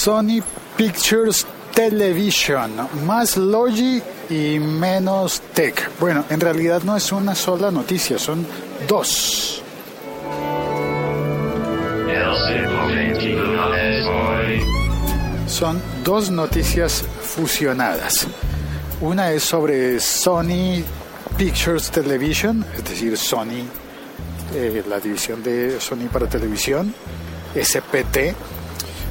Sony Pictures Television, más Logi y menos Tech. Bueno, en realidad no es una sola noticia, son dos. Son dos noticias fusionadas. Una es sobre Sony Pictures Television, es decir, Sony, eh, la división de Sony para televisión, SPT,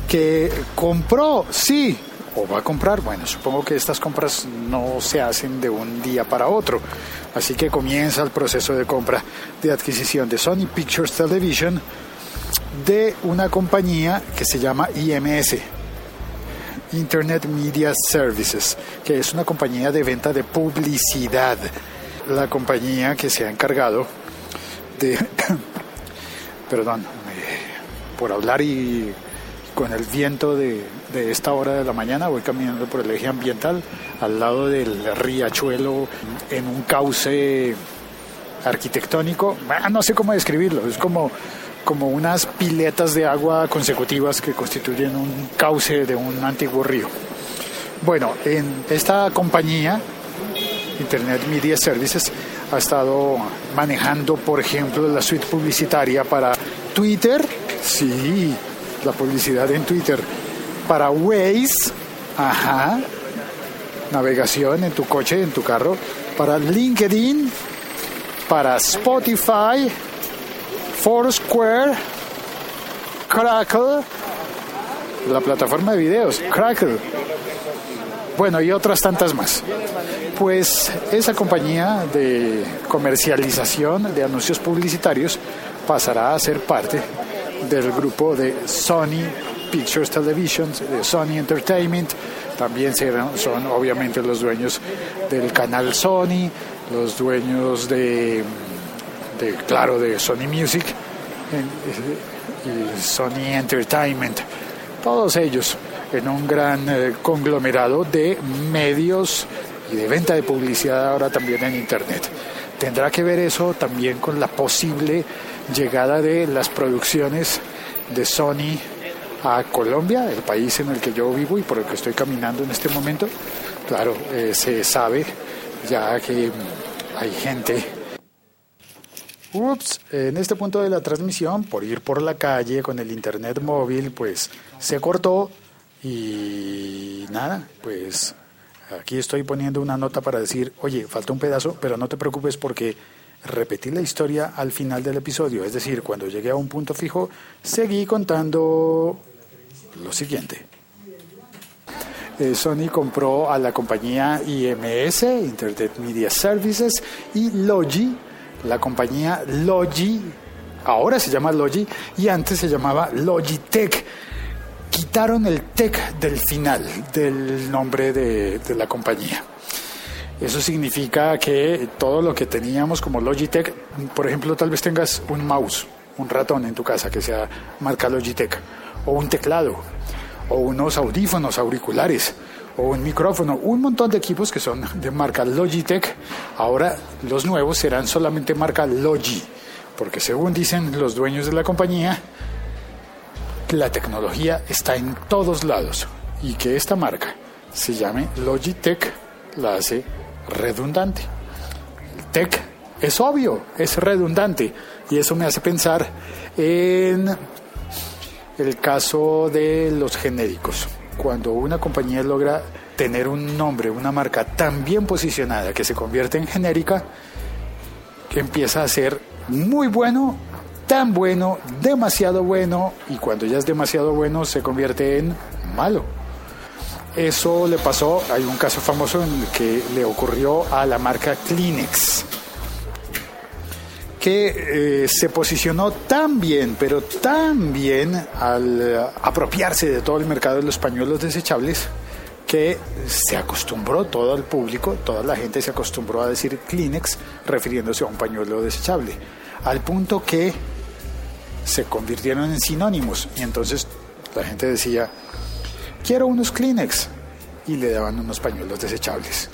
que compró, sí, o va a comprar. Bueno, supongo que estas compras no se hacen de un día para otro. Así que comienza el proceso de compra de adquisición de Sony Pictures Television de una compañía que se llama IMS, Internet Media Services, que es una compañía de venta de publicidad. La compañía que se ha encargado de, perdón, eh, por hablar y con el viento de, de, esta hora de la mañana voy caminando por el eje ambiental al lado del riachuelo en un cauce arquitectónico, ah, no sé cómo describirlo, es como como unas piletas de agua consecutivas que constituyen un cauce de un antiguo río. Bueno, en esta compañía, Internet Media Services, ha estado manejando, por ejemplo, la suite publicitaria para Twitter, sí, la publicidad en Twitter, para Waze, ajá, navegación en tu coche, en tu carro, para LinkedIn, para Spotify, Foursquare, Crackle, la plataforma de videos, Crackle, bueno, y otras tantas más. Pues esa compañía de comercialización de anuncios publicitarios pasará a ser parte del grupo de Sony Pictures Television, de Sony Entertainment. También serán, son obviamente los dueños del canal Sony, los dueños de de, claro, de Sony Music y Sony Entertainment, todos ellos en un gran eh, conglomerado de medios y de venta de publicidad ahora también en Internet. Tendrá que ver eso también con la posible llegada de las producciones de Sony a Colombia, el país en el que yo vivo y por el que estoy caminando en este momento. Claro, eh, se sabe ya que hay gente Ups, en este punto de la transmisión, por ir por la calle con el internet móvil, pues se cortó y nada, pues aquí estoy poniendo una nota para decir, oye, falta un pedazo, pero no te preocupes porque repetí la historia al final del episodio, es decir, cuando llegué a un punto fijo, seguí contando lo siguiente. Eh, Sony compró a la compañía IMS, Internet Media Services, y Logi, la compañía Logi, ahora se llama Logi y antes se llamaba Logitech. Quitaron el tech del final del nombre de, de la compañía. Eso significa que todo lo que teníamos como Logitech, por ejemplo, tal vez tengas un mouse, un ratón en tu casa que sea marca Logitech, o un teclado, o unos audífonos auriculares, o un micrófono, un montón de equipos que son de marca Logitech. Ahora los nuevos serán solamente marca Logi, porque según dicen los dueños de la compañía, la tecnología está en todos lados y que esta marca se llame Logitech la hace redundante. El tech es obvio, es redundante y eso me hace pensar en el caso de los genéricos cuando una compañía logra tener un nombre, una marca tan bien posicionada que se convierte en genérica, que empieza a ser muy bueno, tan bueno, demasiado bueno, y cuando ya es demasiado bueno se convierte en malo. Eso le pasó, hay un caso famoso en el que le ocurrió a la marca Kleenex que eh, se posicionó tan bien, pero tan bien al eh, apropiarse de todo el mercado de los pañuelos desechables, que se acostumbró todo el público, toda la gente se acostumbró a decir Kleenex refiriéndose a un pañuelo desechable, al punto que se convirtieron en sinónimos y entonces la gente decía, quiero unos Kleenex y le daban unos pañuelos desechables.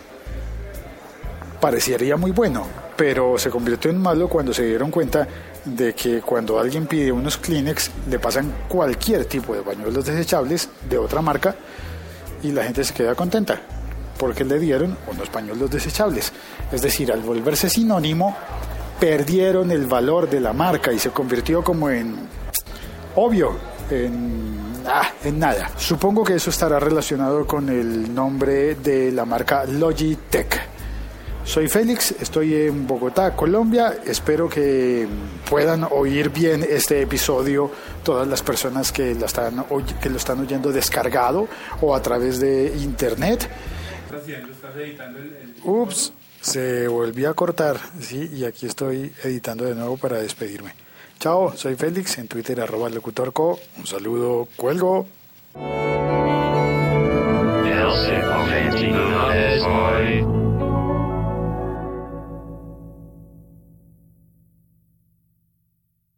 Parecería muy bueno, pero se convirtió en malo cuando se dieron cuenta de que cuando alguien pide unos Kleenex le pasan cualquier tipo de pañuelos desechables de otra marca y la gente se queda contenta porque le dieron unos pañuelos desechables. Es decir, al volverse sinónimo, perdieron el valor de la marca y se convirtió como en obvio, en, ah, en nada. Supongo que eso estará relacionado con el nombre de la marca Logitech. Soy Félix, estoy en Bogotá, Colombia. Espero que puedan oír bien este episodio todas las personas que, están, que lo están oyendo descargado o a través de internet. Ups, se volvió a cortar, sí, y aquí estoy editando de nuevo para despedirme. Chao, soy Félix, en Twitter arroba locutorco. Un saludo, cuelgo. El